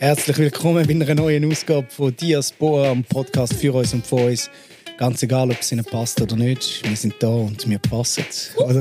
Herzlich willkommen bei einer neuen Ausgabe von Diaspora, am Podcast für uns und von uns. Ganz egal, ob es ihnen passt oder nicht, wir sind da und wir passen. Oder?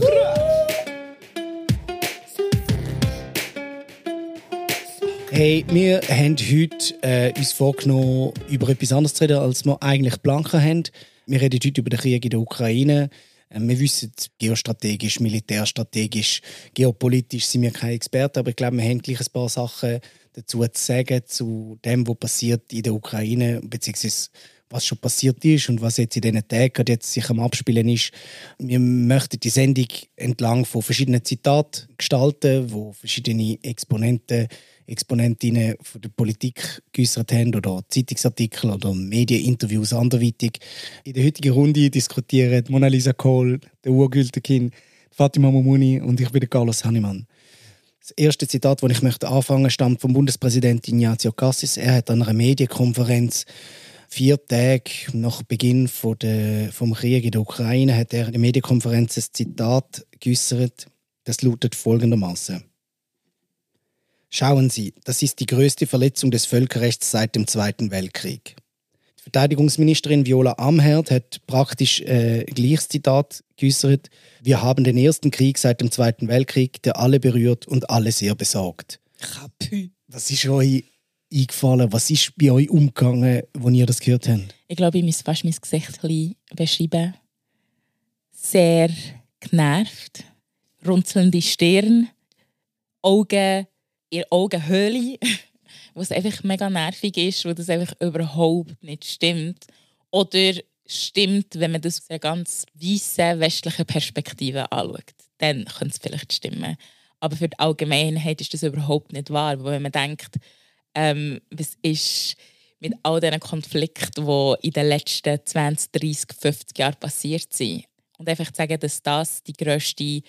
Hey, wir haben heute äh, uns vorgenommen, über etwas anderes zu reden, als wir eigentlich Blanca haben. Wir reden heute über den Krieg in der Ukraine. Äh, wir wissen, geostrategisch, militärstrategisch, geopolitisch sind wir keine Experten, aber ich glaube, wir haben gleich ein paar Sachen dazu zu sagen, zu dem, was passiert in der Ukraine, beziehungsweise was schon passiert ist und was jetzt in diesen Tagen jetzt sich am Abspielen ist. Wir möchten die Sendung entlang von verschiedenen Zitaten gestalten, wo verschiedene Exponenten, Exponentinnen von der Politik geäußert haben oder Zeitungsartikel oder Medieninterviews anderweitig. In der heutigen Runde diskutieren Mona Lisa Kohl, der Urgültekin, Fatima Momuni und ich bin Carlos Hannemann. Das erste Zitat, das ich möchte anfangen, stammt vom Bundespräsidenten Ignazio Cassis. Er hat an einer Medienkonferenz vier Tage nach Beginn von der, vom Krieg in der Ukraine hat er in Medienkonferenz ein Zitat geäußert. Das lautet folgendermaßen: Schauen Sie, das ist die größte Verletzung des Völkerrechts seit dem Zweiten Weltkrieg. Verteidigungsministerin Viola Amherd hat praktisch äh, gleiches Zitat geäußert. Wir haben den ersten Krieg seit dem Zweiten Weltkrieg, der alle berührt und alle sehr besorgt. Kapü. Was ist euch eingefallen? Was ist bei euch umgegangen, als ihr das gehört habt? Ich glaube, ich muss fast mein Gesicht beschreiben. Sehr genervt, runzelnde Stirn, Augen in Augenhöhle was einfach mega nervig ist, wo das einfach überhaupt nicht stimmt. Oder stimmt, wenn man das aus einer ganz weißen westlichen Perspektive anschaut. Dann könnte es vielleicht stimmen. Aber für die Allgemeinheit ist das überhaupt nicht wahr. Weil wenn man denkt, ähm, was ist mit all diesen Konflikten, die in den letzten 20, 30, 50 Jahren passiert sind. Und einfach zu sagen, dass das die grösste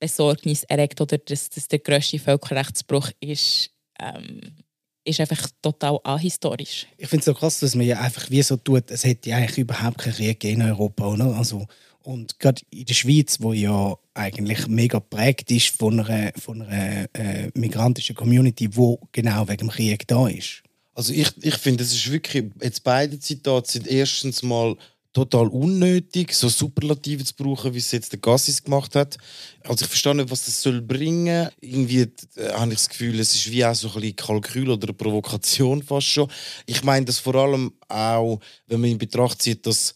Besorgnis erregt oder dass das der grösste Völkerrechtsbruch ist, ähm, ist einfach total ahistorisch. Ich finde es so krass, dass man ja einfach wie so tut, es hätte ja eigentlich überhaupt keinen Krieg in Europa, oder? Also, und gerade in der Schweiz, wo ja eigentlich mega prägt ist von einer, von einer äh, migrantischen Community, wo genau wegen dem Krieg da ist. Also ich, ich finde, es ist wirklich, jetzt beide Zitate sind erstens mal total unnötig, so Superlative zu brauchen, wie es jetzt der Gassis gemacht hat. Also ich verstehe nicht, was das soll bringen. Irgendwie äh, habe ich das Gefühl, es ist wie auch so ein bisschen Kalkül oder eine Provokation fast schon. Ich meine das vor allem auch, wenn man in Betracht zieht, dass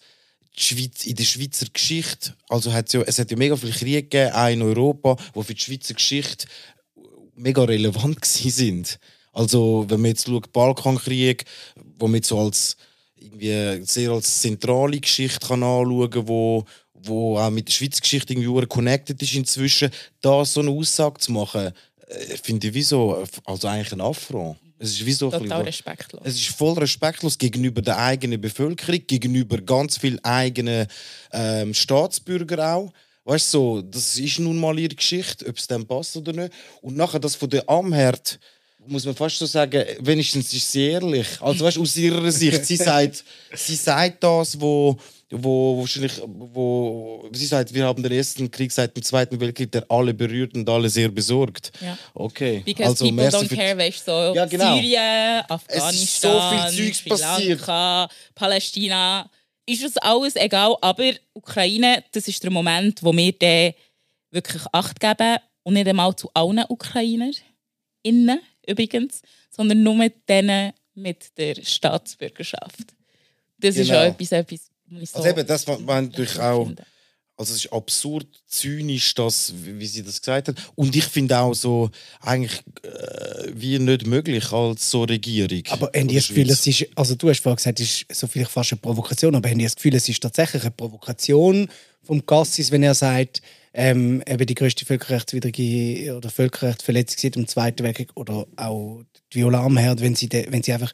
die Schweiz, in der Schweizer Geschichte, also hat es, ja, es hat ja mega viele Kriege gegeben, auch in Europa, die für die Schweizer Geschichte mega relevant sind. Also wenn man jetzt schaut, Balkankrieg, wo man jetzt so als irgendwie sehr als zentrale Geschichte kann anschauen kann, wo, wo auch mit der Schweizer Geschichte irgendwie connected ist inzwischen, da so eine Aussage zu machen, äh, finde ich wie so, also eigentlich ein Affront. Es ist wie so Total respektlos. Es ist voll respektlos gegenüber der eigenen Bevölkerung, gegenüber ganz vielen eigenen ähm, Staatsbürgern auch. Weißt du, so, das ist nun mal ihre Geschichte, ob es dem passt oder nicht. Und nachher das von der Amherd, muss man fast so sagen, wenigstens ist sie ehrlich. Also weißt, aus ihrer Sicht, sie sagt, sie sagt das, wo, wo wahrscheinlich, wo sie sagt, wir haben den ersten Krieg seit dem Zweiten Weltkrieg, der alle berührt und alle sehr besorgt. Ja. Okay. Because also, people don't care, weißt so ja, genau. Syrien, Afghanistan, so viel Zeugs passiert. Palästina, ist uns alles egal, aber Ukraine, das ist der Moment, wo wir dann wirklich Acht geben und nicht einmal zu allen Ukrainern innen übrigens, sondern nur mit denen mit der Staatsbürgerschaft. Das genau. ist auch etwas, etwas so also eben, das war natürlich auch... Also es ist absurd zynisch, das, wie sie das gesagt hat. Und ich finde auch so eigentlich äh, wie nicht möglich als so Regierung. Aber haben die das Gefühl, es ist, also du hast vorhin gesagt, es ist so vielleicht fast eine Provokation, aber haben die das Gefühl, es ist tatsächlich eine Provokation vom Gassis, wenn er sagt, ähm, eben die größte völkerrechtswidrige oder Völkerrechtsverletzung seit dem Zweiten Weltkrieg oder auch die Viola Amherd, wenn sie, de, wenn sie einfach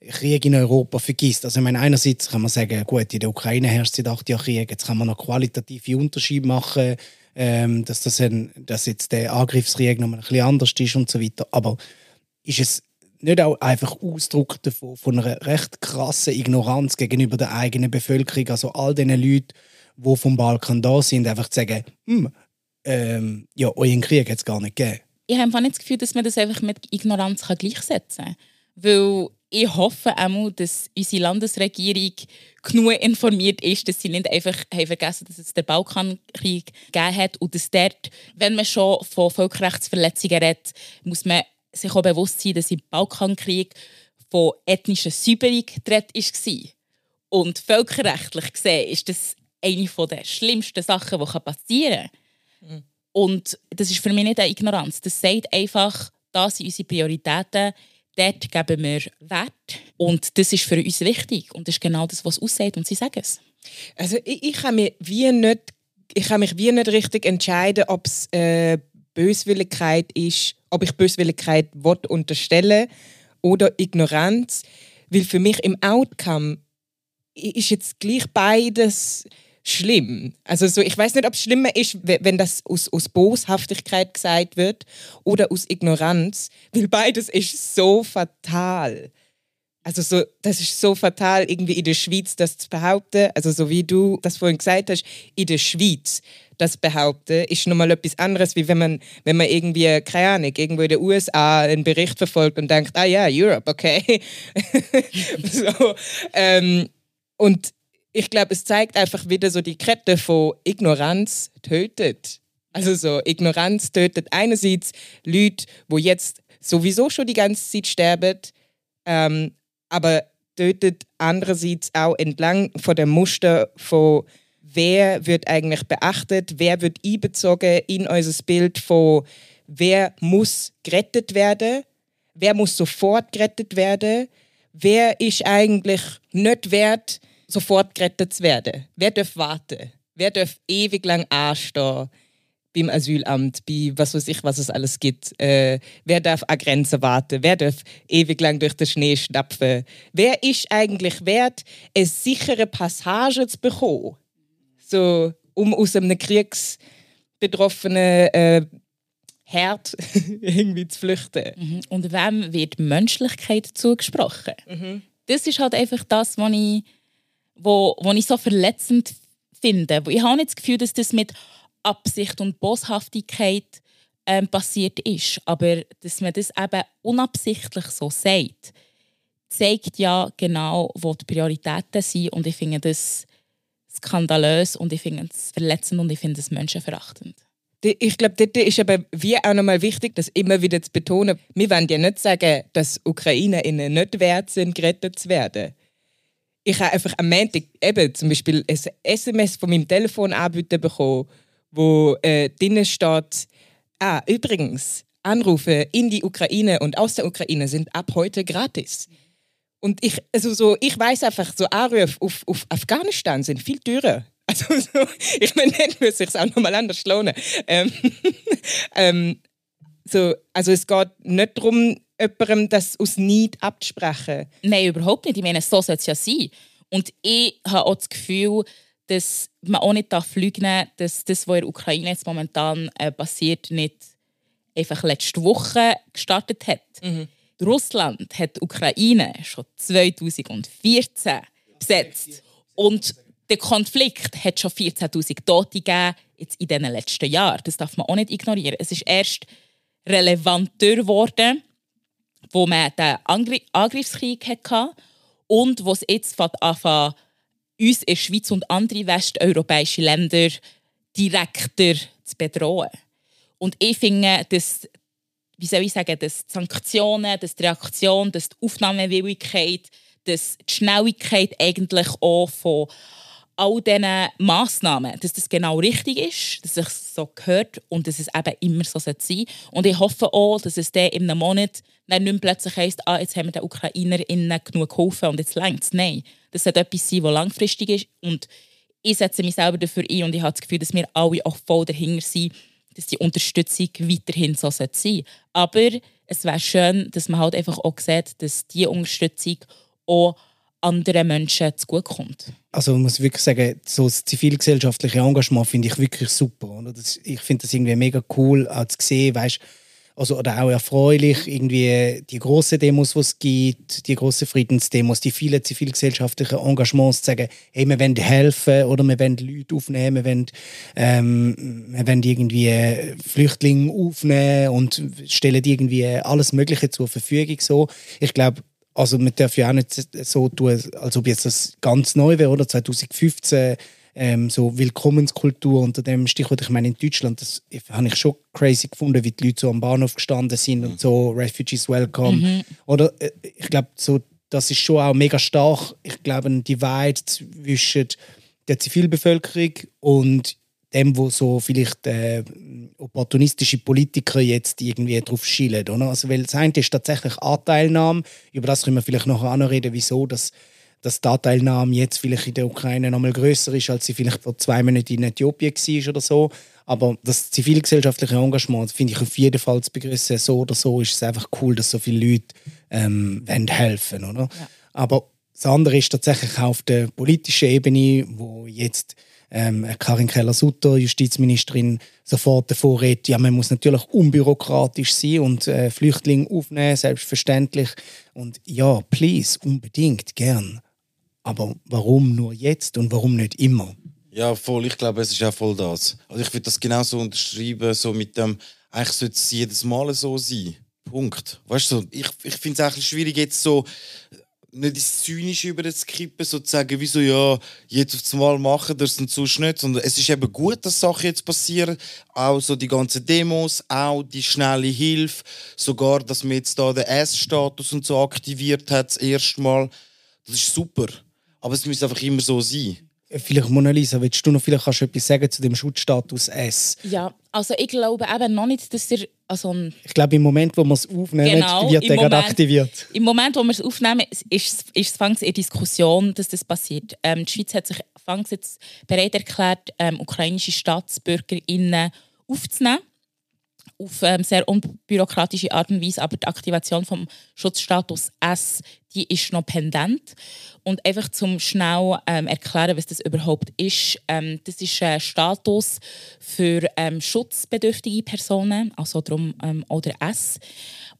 Krieg in Europa vergisst. Also ich meine, einerseits kann man sagen, gut, in der Ukraine herrscht seit acht Jahren Krieg, jetzt kann man noch qualitative Unterschiede machen, ähm, dass, das ein, dass jetzt der Angriffskrieg noch ein bisschen anders ist und so weiter. Aber ist es nicht auch einfach Ausdruck davon, von einer recht krassen Ignoranz gegenüber der eigenen Bevölkerung, also all diesen Leuten, die vom Balkan da sind, einfach zu sagen, hm, ähm, ja, euren Krieg hat es gar nicht gegeben. Ich habe nicht das Gefühl, dass man das einfach mit Ignoranz kann gleichsetzen kann. Weil ich hoffe auch, dass unsere Landesregierung genug informiert ist, dass sie nicht einfach haben vergessen dass es den Balkankrieg gegeben hat und dass dort, wenn man schon von Völkerrechtsverletzungen redet, muss man sich auch bewusst sein, dass im Balkankrieg von ethnischer Säuberung geredet war. Und völkerrechtlich gesehen ist das eine der schlimmsten Sachen, die passieren kann. Mhm. Und das ist für mich nicht eine Ignoranz. Das sagt einfach, das sind unsere Prioritäten dort geben wir Wert und das ist für uns wichtig und das ist genau das, was aussieht und sie sagen es. Also ich, ich kann mich wie nicht, ich kann mich wie nicht richtig entscheiden, ob es äh, Böswilligkeit ist, ob ich Böswilligkeit unterstelle oder Ignoranz, weil für mich im Outcome ist jetzt gleich beides schlimm. Also so, ich weiß nicht, ob es schlimmer ist, wenn das aus, aus Boshaftigkeit gesagt wird oder aus Ignoranz, weil beides ist so fatal. Also so, das ist so fatal, irgendwie in der Schweiz das zu behaupten. Also so wie du das vorhin gesagt hast, in der Schweiz das behaupten, ist nochmal etwas anderes, wie wenn man, wenn man irgendwie, keine Ahnung, irgendwo in den USA einen Bericht verfolgt und denkt, ah ja, Europe, okay. so, ähm, und ich glaube, es zeigt einfach wieder so die Kette von Ignoranz tötet. Also so, Ignoranz tötet einerseits Leute, wo jetzt sowieso schon die ganze Zeit sterben, ähm, aber tötet andererseits auch entlang von dem Muster von wer wird eigentlich beachtet, wer wird einbezogen in unser Bild von wer muss gerettet werden, wer muss sofort gerettet werden, wer ist eigentlich nicht wert, sofort gerettet zu werden? Wer darf warten? Wer darf ewig lang anstehen beim Asylamt, bei was weiß ich, was es alles gibt? Äh, wer darf an Grenzen warten? Wer darf ewig lang durch den Schnee stapfen? Wer ist eigentlich wert, eine sichere Passage zu bekommen? So, um aus einem kriegsbetroffenen äh, Herd irgendwie zu flüchten. Mhm. Und wem wird Menschlichkeit zugesprochen? Mhm. Das ist halt einfach das, was ich wo, wo ich so verletzend finde. Ich habe nicht das Gefühl, dass das mit Absicht und Boshaftigkeit ähm, passiert ist, aber dass man das eben unabsichtlich so sagt, zeigt ja genau, wo die Prioritäten sind und ich finde das skandalös und ich finde es verletzend und ich finde es menschenverachtend. Ich glaube, dort ist aber wie auch nochmal wichtig, das immer wieder zu betonen. Wir wollen ja nicht sagen, dass Ukrainerinnen nicht wert sind, gerettet zu werden ich habe einfach am Montag eben zum Beispiel ein SMS von meinem Telefon anbieten bekommen, wo äh, drinnen steht, ah, übrigens, Anrufe in die Ukraine und aus der Ukraine sind ab heute gratis. Und ich, also so, ich weiß einfach, so Anrufe auf, auf Afghanistan sind viel teurer. Also so, ich meine, nicht muss ich es auch nochmal anders lohnen. Ähm, ähm, so, also es geht nicht darum, jemandem das aus Neid abzusprechen. Nein, überhaupt nicht. Ich meine, so soll es ja sein. Und ich habe auch das Gefühl, dass man auch nicht fliegen darf, dass das, was in der Ukraine jetzt momentan äh, passiert, nicht einfach letzte Woche gestartet hat. Mhm. Russland hat die Ukraine schon 2014 besetzt. Und der Konflikt hat schon 14.000 Tote gegeben jetzt in den letzten Jahren. Das darf man auch nicht ignorieren. Es ist erst relevanter geworden, wo man den Angriffskrieg hatte und wo es jetzt anfängt, uns in der Schweiz und andere westeuropäische Länder direkter zu bedrohen. Und ich finde, dass, wie soll ich sagen, dass die Sanktionen, dass die Reaktion, dass die Aufnahmewilligkeit, dass die Schnelligkeit eigentlich auch von all diesen Massnahmen, dass das genau richtig ist, dass es so gehört und dass es eben immer so sein soll. Und ich hoffe auch, dass es dann in einem Monat nicht mehr plötzlich heisst, ah, jetzt haben wir den UkrainerInnen genug geholfen und jetzt längt es. Nein, das sollte etwas sein, das langfristig ist und ich setze mich selber dafür ein und ich habe das Gefühl, dass wir alle auch voll dahinter sind, dass die Unterstützung weiterhin so sein sollte. Aber es wäre schön, dass man halt einfach auch sieht, dass diese Unterstützung auch anderen Menschen zugutekommt. Also man muss wirklich sagen, so das zivilgesellschaftliche Engagement finde ich wirklich super. Oder? Das, ich finde das irgendwie mega cool, auch zu sehen, weißt, also, oder auch erfreulich, irgendwie die grossen Demos, die es gibt, die grossen Friedensdemos, die vielen zivilgesellschaftlichen Engagements, zu sagen, hey, wir wollen helfen oder wir wollen Leute aufnehmen, wir wollen, ähm, wir wollen irgendwie Flüchtlinge aufnehmen und stellen irgendwie alles Mögliche zur Verfügung. So. Ich glaube, also man darf ja auch nicht so tun, als ob jetzt das ganz neu wäre, oder? 2015 ähm, so Willkommenskultur unter dem Stichwort. Ich meine, in Deutschland, das habe ich schon crazy gefunden, wie die Leute so am Bahnhof gestanden sind und so Refugees Welcome. Mhm. Oder äh, ich glaube, so, das ist schon auch mega stark. Ich glaube, ein Divide zwischen der Zivilbevölkerung und dem, wo so vielleicht äh, opportunistische Politiker jetzt irgendwie drauf schielen. Oder? Also, weil das eine ist tatsächlich Anteilnahme, über das können wir vielleicht nachher auch noch reden, wieso das dass die Anteilnahme jetzt vielleicht in der Ukraine noch mal größer ist, als sie vielleicht vor zwei Monaten in Äthiopien war oder so. Aber das zivilgesellschaftliche Engagement finde ich auf jeden Fall zu begrüßen. So oder so ist es einfach cool, dass so viele Leute ähm, helfen oder? Ja. Aber das andere ist tatsächlich auch auf der politischen Ebene, wo jetzt ähm, Karin Keller-Sutter, Justizministerin, sofort davor redet, ja, man muss natürlich unbürokratisch sein und äh, Flüchtlinge aufnehmen, selbstverständlich. Und ja, please, unbedingt, gern. Aber warum nur jetzt und warum nicht immer? Ja, voll. Ich glaube, es ist auch voll das. Also ich würde das genauso unterschreiben, so mit dem, eigentlich sollte es jedes Mal so sein. Punkt. Weißt du, ich, ich finde es auch schwierig, jetzt so nicht ins Zynische über das Kippen, sozusagen, wie so, ja, jetzt auf Mal machen, das und so nicht, sondern es ist eben gut, dass Sachen jetzt passieren, auch so die ganzen Demos, auch die schnelle Hilfe, sogar, dass man jetzt da den S-Status und so aktiviert hat, das erste Mal, das ist super. Aber es muss einfach immer so sein. Vielleicht, Mona Lisa, willst du noch vielleicht kannst du etwas sagen zu dem Schutzstatus S? Ja, also ich glaube eben noch nicht, dass er also ich glaube, im Moment, wo wir es aufnehmen, genau, wird er gerade aktiviert. Im Moment, wo wir es aufnehmen, ist, es eine Diskussion, dass das passiert. Ähm, die Schweiz hat sich jetzt bereit erklärt, ähm, ukrainische StaatsbürgerInnen aufzunehmen auf ähm, sehr unbürokratische Art und Weise, aber die Aktivation vom Schutzstatus S, die ist noch pendent. Und einfach zum schnell ähm, erklären, was das überhaupt ist. Ähm, das ist ein Status für ähm, schutzbedürftige Personen, also darum ähm, oder S.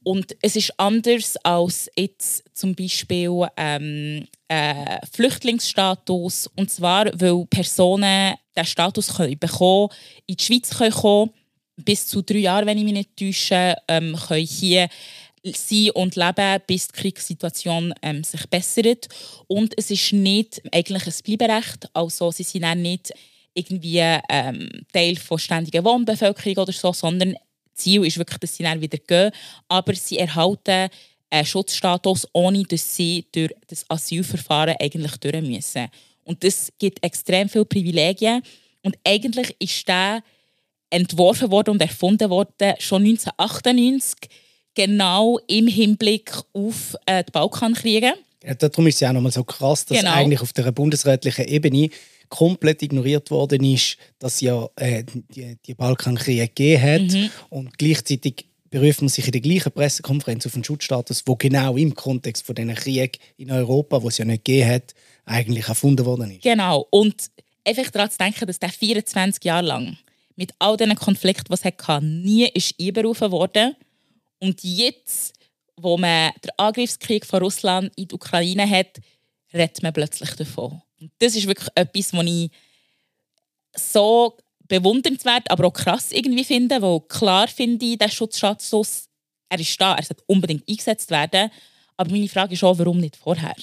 Und es ist anders als jetzt zum Beispiel ähm, äh, Flüchtlingsstatus. Und zwar, weil Personen diesen Status können bekommen, in die Schweiz können kommen bis zu drei Jahre, wenn ich mich nicht täusche, ähm, können hier sein und leben, bis die Kriegssituation ähm, sich bessert. Und es ist nicht eigentlich ein Bleiberecht, also sie sind auch nicht irgendwie ähm, Teil von ständiger Wohnbevölkerung oder so, sondern Ziel ist wirklich, dass sie dann wieder gehen, aber sie erhalten einen Schutzstatus, ohne dass sie durch das Asylverfahren eigentlich durch müssen. Und das gibt extrem viele Privilegien und eigentlich ist der entworfen worden und erfunden worden, schon 1998, genau im Hinblick auf äh, die Balkankriege. Ja, darum ist es ja auch nochmal so krass, dass genau. eigentlich auf der bundesrätlichen Ebene komplett ignoriert worden ist, dass ja äh, die, die Balkankriege gegeben hat mhm. und gleichzeitig beruft man sich in der gleichen Pressekonferenz auf einen Schutzstatus, wo genau im Kontext von diesen Krieg in Europa, wo es ja nicht gegeben hat, eigentlich erfunden worden ist. Genau. Und einfach daran zu denken, dass der 24 Jahre lang mit all diesen Konflikten, die es hatte, nie ist einberufen worden. Und jetzt, wo man den Angriffskrieg von Russland in die Ukraine hat, redet man plötzlich davon. Und das ist wirklich etwas, was ich so bewundernswert, aber auch krass irgendwie finde, wo klar finde ich, der Schutzstatus, er ist da, er sollte unbedingt eingesetzt werden. Aber meine Frage ist auch, warum nicht vorher?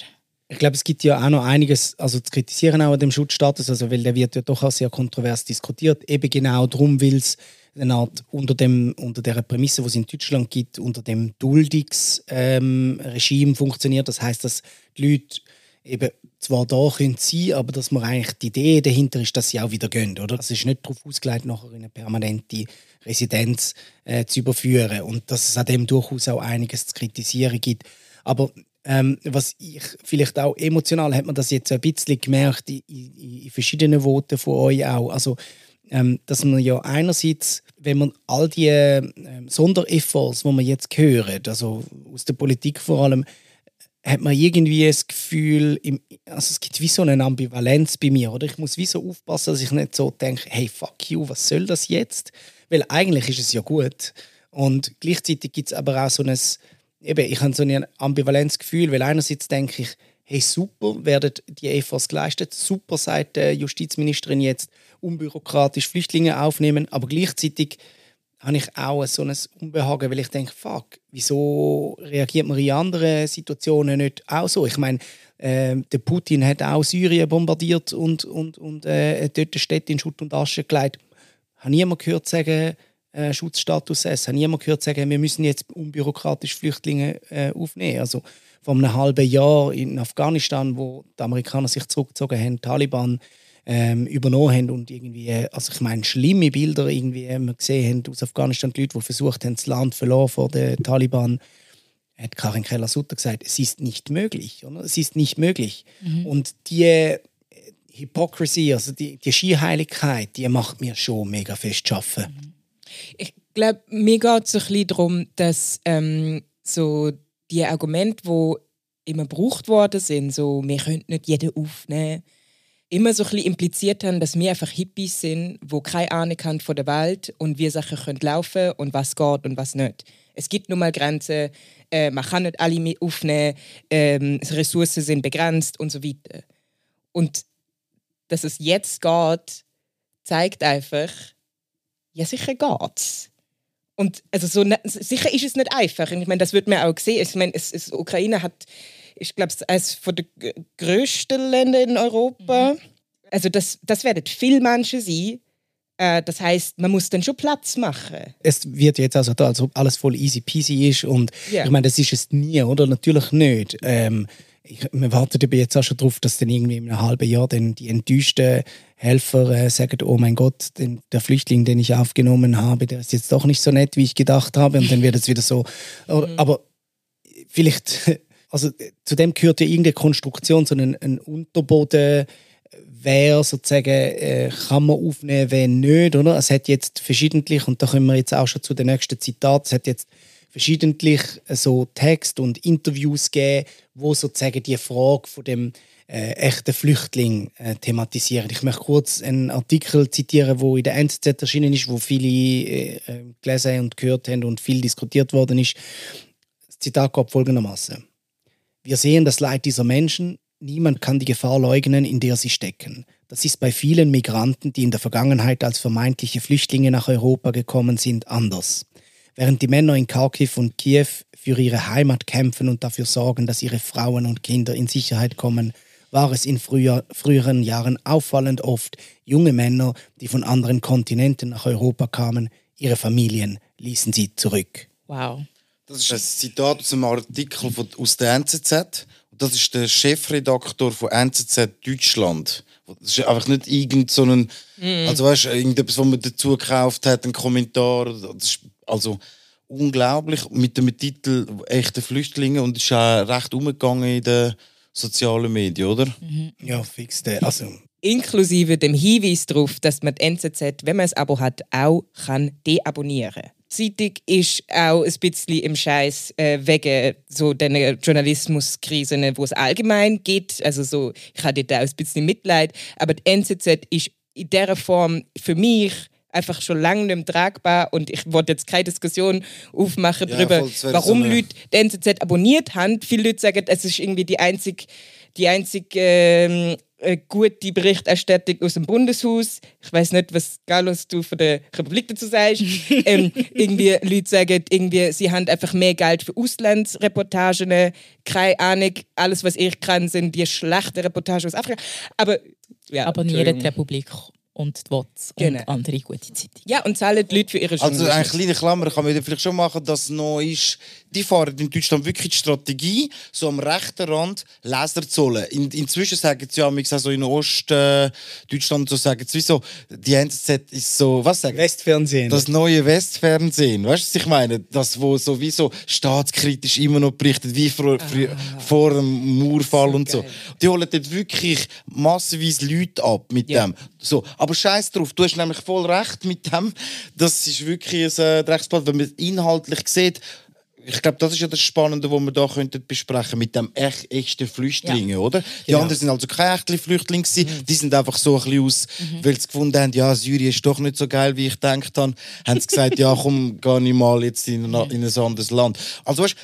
ich glaube, es gibt ja auch noch einiges also zu kritisieren auch an dem Schutzstatus, also weil der wird ja doch auch sehr kontrovers diskutiert, eben genau darum, weil es eine Art unter, dem, unter der Prämisse, die es in Deutschland gibt, unter dem Duldungsregime ähm, funktioniert. Das heißt, dass die Leute eben zwar da können sein, aber dass man eigentlich die Idee dahinter ist, dass sie auch wieder gehen, oder? Es ist nicht darauf ausgelegt, nachher in eine permanente Residenz äh, zu überführen und dass es an dem durchaus auch einiges zu kritisieren gibt. Aber ähm, was ich vielleicht auch emotional hat man das jetzt ein bisschen gemerkt in, in, in verschiedenen Voten von euch auch. Also, ähm, dass man ja einerseits, wenn man all die ähm, Sonderefforts, die man jetzt hört, also aus der Politik vor allem, hat man irgendwie das Gefühl, im, also es gibt wie so eine Ambivalenz bei mir, oder? Ich muss wie so aufpassen, dass ich nicht so denke, hey, fuck you, was soll das jetzt? Weil eigentlich ist es ja gut. Und gleichzeitig gibt es aber auch so ein eben, ich habe so ein Ambivalenzgefühl, weil einerseits denke ich, hey super, werden die Efforts geleistet, super, sagt die Justizministerin jetzt, unbürokratisch Flüchtlinge aufnehmen, aber gleichzeitig habe ich auch so ein Unbehagen, weil ich denke, fuck, wieso reagiert man in anderen Situationen nicht auch so? Ich meine, äh, der Putin hat auch Syrien bombardiert und, und, und äh, dort Städte in Schutt und Asche gelegt. Habe niemand gehört sagen, äh, Schutzstatus S. Habe niemand gehört sagen, wir müssen jetzt unbürokratisch Flüchtlinge äh, aufnehmen. Also vor einem halben Jahr in Afghanistan, wo die Amerikaner sich zurückgezogen haben, Taliban ähm, übernommen haben und irgendwie, also ich meine, schlimme Bilder irgendwie äh, wir gesehen haben aus Afghanistan, die Leute, die versucht haben, das Land zu verlassen vor den Taliban, hat Karin Keller-Sutter gesagt, es ist nicht möglich. Oder? Es ist nicht möglich. Mhm. Und die äh, Hypocrisy, also die, die Schierheiligkeit, die macht mir schon mega fest schaffen. Mhm. Ich glaube, mir geht es ein bisschen darum, dass ähm, so die Argumente, die immer gebraucht worden sind, so, wir können nicht jeden aufnehmen, immer so ein bisschen impliziert haben, dass wir einfach Hippies sind, die keine Ahnung haben von der Welt und wir Sachen können laufen und was geht und was nicht. Es gibt nun mal Grenzen, äh, man kann nicht alle mit aufnehmen, ähm, Ressourcen sind begrenzt und so weiter. Und dass es jetzt geht, zeigt einfach, ja sicher geht's. Und also so, ne, sicher ist es nicht einfach. Ich meine, das wird man auch sehen. Ich meine, es, es, Ukraine hat, ich glaube, eines der größten Länder in Europa. Mhm. Also das, das werden viele Menschen sein. Äh, das heißt, man muss dann schon Platz machen. Es wird jetzt also da, als ob alles voll easy peasy ist und yeah. ich meine, das ist es nie, oder? Natürlich nicht. Ähm, ich, wir warten aber jetzt auch schon darauf, dass dann irgendwie in einem halben Jahr dann die enttäuschten Helfer äh, sagen, oh mein Gott, den, der Flüchtling, den ich aufgenommen habe, der ist jetzt doch nicht so nett, wie ich gedacht habe. Und dann wird es wieder so. Mhm. Aber vielleicht, also zu dem gehört ja irgendeine Konstruktion, so ein, ein Unterboden, wer sozusagen äh, kann man aufnehmen, wer nicht, oder? Es hat jetzt verschiedentlich, und da kommen wir jetzt auch schon zu den nächsten Zitaten, es hat jetzt verschiedentlich äh, so Text und Interviews gegeben, wo sozusagen die Frage von dem äh, echten Flüchtling äh, thematisieren. Ich möchte kurz einen Artikel zitieren, wo in der NZZ erschienen ist, wo viele äh, äh, gelesen und gehört haben und viel diskutiert worden ist. Das Zitat geht folgendermaßen: Wir sehen das Leid dieser Menschen. Niemand kann die Gefahr leugnen, in der sie stecken. Das ist bei vielen Migranten, die in der Vergangenheit als vermeintliche Flüchtlinge nach Europa gekommen sind, anders. Während die Männer in Kharkiv und Kiew für ihre Heimat kämpfen und dafür sorgen, dass ihre Frauen und Kinder in Sicherheit kommen, war es in früher, früheren Jahren auffallend oft junge Männer, die von anderen Kontinenten nach Europa kamen, ihre Familien ließen sie zurück. Wow. Das ist ein Zitat aus einem Artikel von, aus der NZZ. Das ist der Chefredaktor von NZZ Deutschland. Das ist einfach nicht irgend so ein, mm. also weißt, irgendetwas, was man dazu gekauft hat, ein Kommentar. Das ist also unglaublich mit dem Titel echte Flüchtlinge und ist auch recht umgegangen in den sozialen Medien, oder? Mhm. Ja, fix. Also. Inklusive dem Hinweis darauf, dass man die NZZ, wenn man ein Abo hat, auch kann deabonnieren kann. Zeitung ist auch ein bisschen im Scheiß äh, wegen so der Journalismuskrisen, wo es allgemein geht. Also so, ich habe da auch ein bisschen Mitleid. Aber die NZZ ist in dieser Form für mich einfach schon lange nicht mehr tragbar und ich wollte jetzt keine Diskussion aufmachen ja, darüber, warum so Leute die NZZ abonniert haben. Viele Leute sagen, es ist irgendwie die einzige, die einzige ähm, äh, gute Berichterstattung aus dem Bundeshaus. Ich weiß nicht, was Carlos du von der Republik dazu sagst. ähm, irgendwie Leute sagen, irgendwie, sie haben einfach mehr Geld für Auslandsreportagen. Keine Ahnung, alles, was ich kann, sind die schlechten Reportagen aus Afrika. Aber ja, abonniert die Republik und die WOTS genau. und andere gute Zeitungen. Ja, und zahlen die Leute für ihre Journalismus. Also eine kleine Klammer kann man vielleicht schon machen, dass noch ist, die fahren in Deutschland wirklich die Strategie, so am rechten Rand Leser zu holen. In, inzwischen sagen sie ja, ich so in Ostdeutschland, äh, so sagen sie, wieso, die NZZ ist so, was sagen Westfernsehen. Das neue Westfernsehen, weißt du, was ich meine? Das, wo sowieso staatskritisch immer noch berichtet, wie vor, ah. vor dem Mauerfall so und so. Die holen dort wirklich massenweise Leute ab mit ja. dem. So, aber scheiß drauf, du hast nämlich voll recht mit dem. Das ist wirklich ein äh, Rechtsblatt, wenn man inhaltlich sieht, ich glaube, das ist ja das Spannende, was wir da könnten besprechen mit dem echt, echten Flüchtlingen, ja. oder? Die genau. anderen sind also keine echten Flüchtlinge mhm. die sind einfach so ein bisschen aus, mhm. weil sie gefunden haben, ja, Syrien ist doch nicht so geil, wie ich gedacht habe, haben sie gesagt, ja, komm, geh ich mal jetzt in, in ein anderes Land. Also weißt,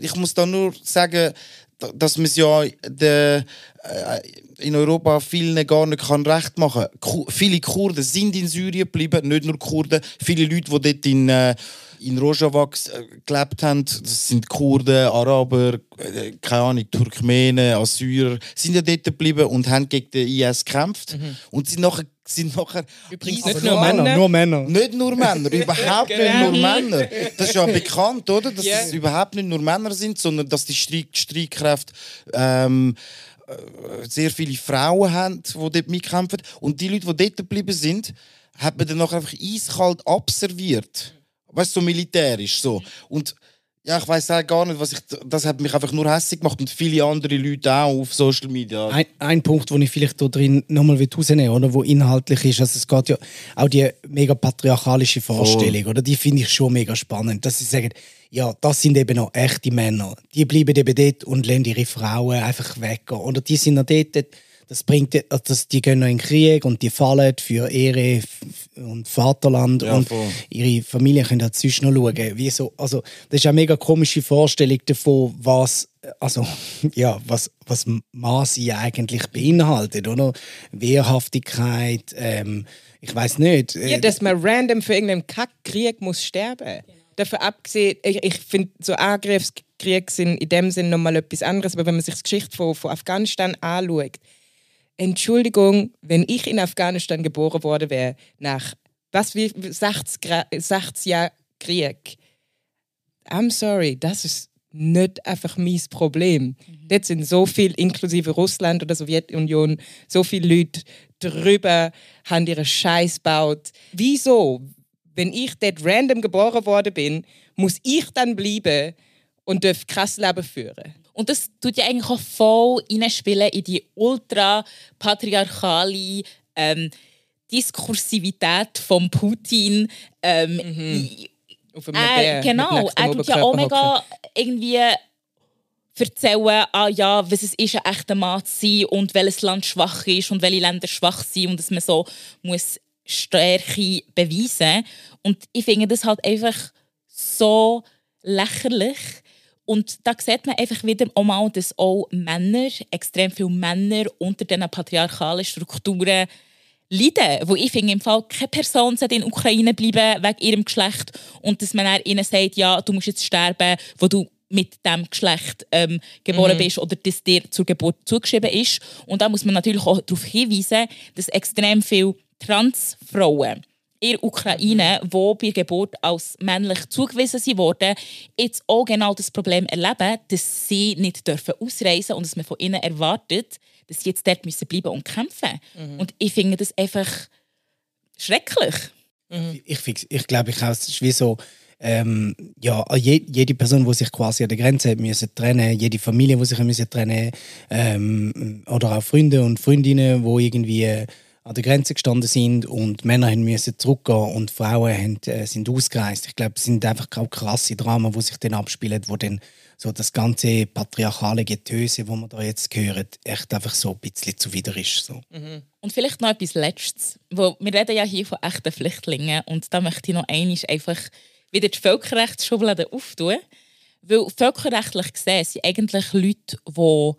ich muss da nur sagen, da- dass man es ja de, äh, in Europa vielen gar nicht kann recht machen kann. Viele Kurden sind in Syrien geblieben, nicht nur Kurden. Viele Leute, die dort in, äh, in Rojava äh, gelebt haben, das sind Kurden, Araber, äh, keine Ahnung, Turkmenen, Assyrer, sind ja dort geblieben und haben gegen den IS gekämpft. Und sind nachher, sind nachher Übrigens nicht nur Männer, Männer. nur Männer. nicht nur Männer, überhaupt nicht Genau. nur Männer. Das ist ja bekannt, oder? Dass Ja. es überhaupt nicht nur Männer sind, sondern dass die Streik Streitkräfte ähm, äh, sehr viele Frauen haben, die dort mitkämpfen. Und die Leute, die dort geblieben sind, hat man dann nachher einfach eiskalt abserviert. Weißt du, so militärisch so. Und ja, ich weiß auch gar nicht, was ich. Das hat mich einfach nur hässlich gemacht und viele andere Leute auch auf Social Media. Ein, ein Punkt, den ich vielleicht da drin nochmal rausnehmen oder wo inhaltlich ist, also es geht ja auch die mega patriarchalische Vorstellung, oder die finde ich schon mega spannend, dass sie sagen, ja, das sind eben noch echte Männer, die bleiben eben dort und lassen ihre Frauen einfach weg, oder die sind noch dort, das bringt, also das, die gehen noch in den Krieg und die fallen für Ehre und Vaterland Ja, und voll. ihre Familie können halt sonst noch schauen. Wie so, also, das ist eine mega komische Vorstellung davon, was, also, ja, was, was Masi eigentlich beinhaltet, oder? Wehrhaftigkeit, ähm, ich weiß nicht. äh, Ja, dass man random für irgendeinen Kackkrieg muss sterben. Davon abgesehen, ich, ich finde, so Angriffskriege sind in dem Sinn nochmal etwas anderes, aber wenn man sich die Geschichte von, von Afghanistan anschaut, Entschuldigung, wenn ich in Afghanistan geboren worden wäre, nach was wie 60, Gra- 60 Jahren Krieg, I'm sorry, das ist nicht einfach mein Problem. Dort sind so viel, inklusive Russland oder Sowjetunion, so viele Leute drüber, haben ihre Scheiß gebaut. Wieso, wenn ich dort random geboren worden bin, muss ich dann bleiben und darf krass Leben führen? Und das tut ja eigentlich auch voll reinspielen in die ultra patriarchale ähm, Diskursivität von Putin. Ähm, i- Auf einem äh, genau, er tut ja auch mega irgendwie erzählen, ah ja, was es ist, ein echter Mann zu sein und welches Land schwach ist und welche Länder schwach sind und dass man so muss Stärke beweisen Und ich finde das halt einfach so lächerlich. Und da sieht man einfach wieder auch mal, dass auch Männer, extrem viele Männer unter diesen patriarchalen Strukturen leiden. Wo ich finde, im Fall keine Person sollte in der Ukraine bleiben wegen ihrem Geschlecht und dass man dann ihnen sagt, ja, du musst jetzt sterben, wo du mit dem Geschlecht ähm, geboren bist oder das dir zur Geburt zugeschrieben ist. Und da muss man natürlich auch darauf hinweisen, dass extrem viele Transfrauen in der Ukraine, die bei Geburt als männlich zugewiesen sind worden, jetzt auch genau das Problem erleben, dass sie nicht dürfen ausreisen und dass man von ihnen erwartet, dass sie jetzt dort müssen bleiben und kämpfen. Und ich finde das einfach schrecklich. ich, fix- ich glaube, ich es ist wie so, ähm, ja, je, jede Person, die sich quasi an der Grenze müssen trennen, jede Familie, die sich müssen trennen, ähm, oder auch Freunde und Freundinnen, die irgendwie an der Grenze gestanden sind und Männer müssen zurückgehen und Frauen haben, äh, sind ausgereist. Ich glaube, es sind einfach auch krasse Dramen, die sich dann abspielen, wo dann so das ganze patriarchale Getöse, wo man da jetzt hört, echt einfach so ein bisschen zuwider ist. So. Und vielleicht noch etwas Letztes. Wo wir reden ja hier von echten Flüchtlingen und da möchte ich noch einmal einfach wieder die Völkerrechtsschublade auftun. Weil völkerrechtlich gesehen sind eigentlich Leute, die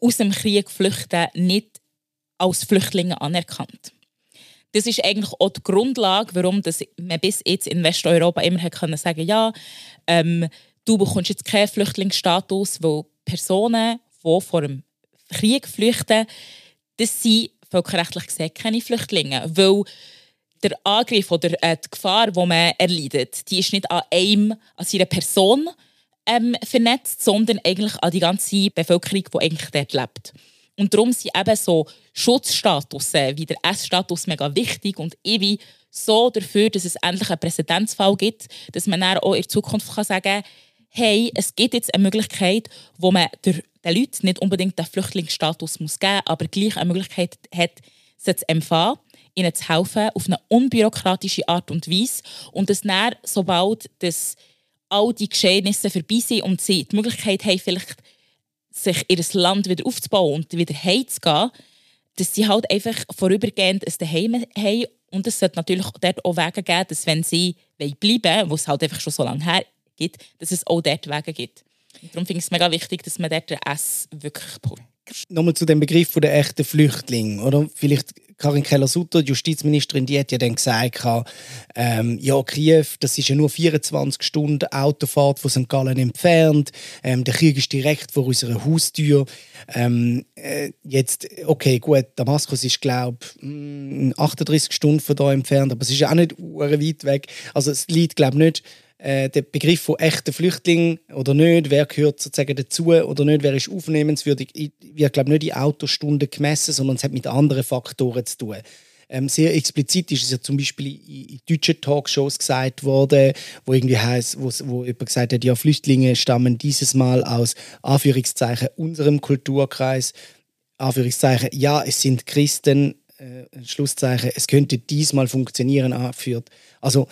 aus dem Krieg flüchten, nicht als Flüchtlinge anerkannt. Das ist eigentlich auch die Grundlage, warum man bis jetzt in Westeuropa immer können sagen ja, ähm, du bekommst jetzt keinen Flüchtlingsstatus, weil Personen, die vor dem Krieg flüchten, das sind völkerrechtlich gesehen keine Flüchtlinge, weil der Angriff oder äh, die Gefahr, die man erleidet, die ist nicht an einem, an seiner Person ähm, vernetzt, sondern eigentlich an die ganze Bevölkerung, die eigentlich dort lebt. Und darum sind eben so Schutzstatus wie der S-Status mega wichtig und ich bin so dafür, dass es endlich einen Präzedenzfall gibt, dass man dann auch in Zukunft kann sagen kann, hey, es gibt jetzt eine Möglichkeit, wo man den Leuten nicht unbedingt den Flüchtlingsstatus muss geben muss, aber gleich eine Möglichkeit hat, sie zu empfangen, ihnen zu helfen, auf eine unbürokratische Art und Weise. Und dass dann, sobald das all die Geschehnisse vorbei sind und sie die Möglichkeit haben, vielleicht sich ihr Land wieder aufzubauen und wieder heimzugehen, dass sie halt einfach vorübergehend ein Daheim haben. Und es sollte natürlich dort auch Wege geben, dass wenn sie bleiben wollen, wo es halt einfach schon so lange her gibt, dass es auch dort Wege gibt. Darum finde ich es mega wichtig, dass man dort den S wirklich pusht. Nochmal zu dem Begriff der echten Flüchtling, oder? Vielleicht Karin Keller-Sutter, die Justizministerin, die hat ja dann gesagt, ähm, ja, Kiew, das ist ja nur 24 Stunden Autofahrt von St. Gallen entfernt. Ähm, der Krieg ist direkt vor unserer Haustür. Ähm, äh, jetzt, okay, gut, Damaskus ist, glaube ich, 38 Stunden von da entfernt, aber es ist ja auch nicht weit weg. Also es liegt, glaube ich, nicht äh, der Begriff von echten Flüchtlingen oder nicht, wer gehört sozusagen dazu oder nicht, wer ist aufnehmenswürdig, wird glaube nicht in Autostunden gemessen, sondern es hat mit anderen Faktoren zu tun. Ähm, sehr explizit ist es ja zum Beispiel in, in deutschen Talkshows gesagt worden, wo irgendwie heißt, wo, wo jemand gesagt hat, ja Flüchtlinge stammen dieses Mal aus Anführungszeichen unserem Kulturkreis, Anführungszeichen, ja es sind Christen, äh, Schlusszeichen, es könnte diesmal funktionieren, anführt. Also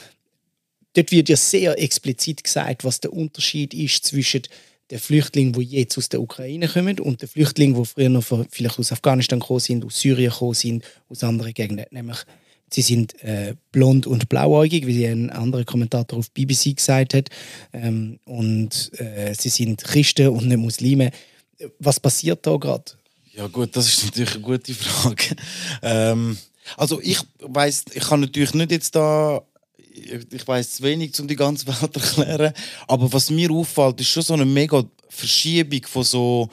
Dort wird ja sehr explizit gesagt, was der Unterschied ist zwischen den Flüchtlingen, die jetzt aus der Ukraine kommen und den Flüchtlingen, die früher noch vielleicht aus Afghanistan gekommen sind, aus Syrien gekommen sind, aus anderen Gegenden. Nämlich, sie sind äh, blond und blauäugig, wie ein anderer Kommentator auf BBC gesagt hat. Ähm, und äh, sie sind Christen und nicht Muslime. Was passiert da gerade? Ja gut, das ist natürlich eine gute Frage. ähm, also ich weiß, ich kann natürlich nicht jetzt da ich weiß wenig, um die ganze Welt zu erklären. Aber was mir auffällt, ist schon so eine mega Verschiebung von so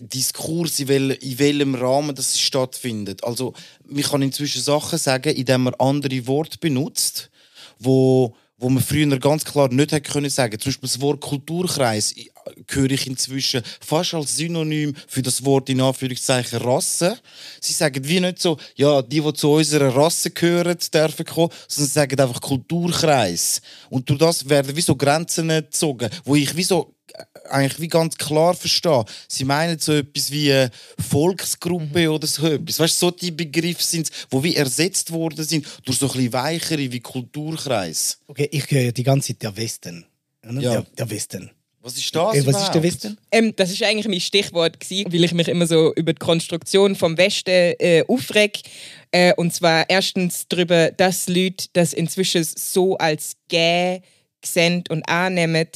Diskurs, in, wel in welchem Rahmen das stattfindet. Also, man kann inzwischen Sachen sagen, indem man andere Worte benutzt, wo wo man früher ganz klar nicht hätte können sagen. Zum Beispiel das Wort Kulturkreis höre ich inzwischen fast als Synonym für das Wort in Anführungszeichen Rasse. Sie sagen wie nicht so, ja, die, die zu unserer Rasse gehören, dürfen kommen, sondern sie sagen einfach Kulturkreis. Und durch das werden wie so Grenzen gezogen, wo ich wie so eigentlich wie ganz klar verstehe. Sie meinen so etwas wie eine Volksgruppe mhm. oder so etwas. Weißt du, so die Begriffe sind wo wie ersetzt worden sind durch so ein bisschen weichere wie Kulturkreis. Okay, ich höre die ganze Zeit der Westen. Ja. Der, der Westen. Was ist das? Okay, was ist der Westen? Ähm, das ist eigentlich mein Stichwort gewesen, weil ich mich immer so über die Konstruktion vom Westen äh, aufreg. Äh, und zwar erstens darüber, dass Leute das inzwischen so als gay sehen und annehmen,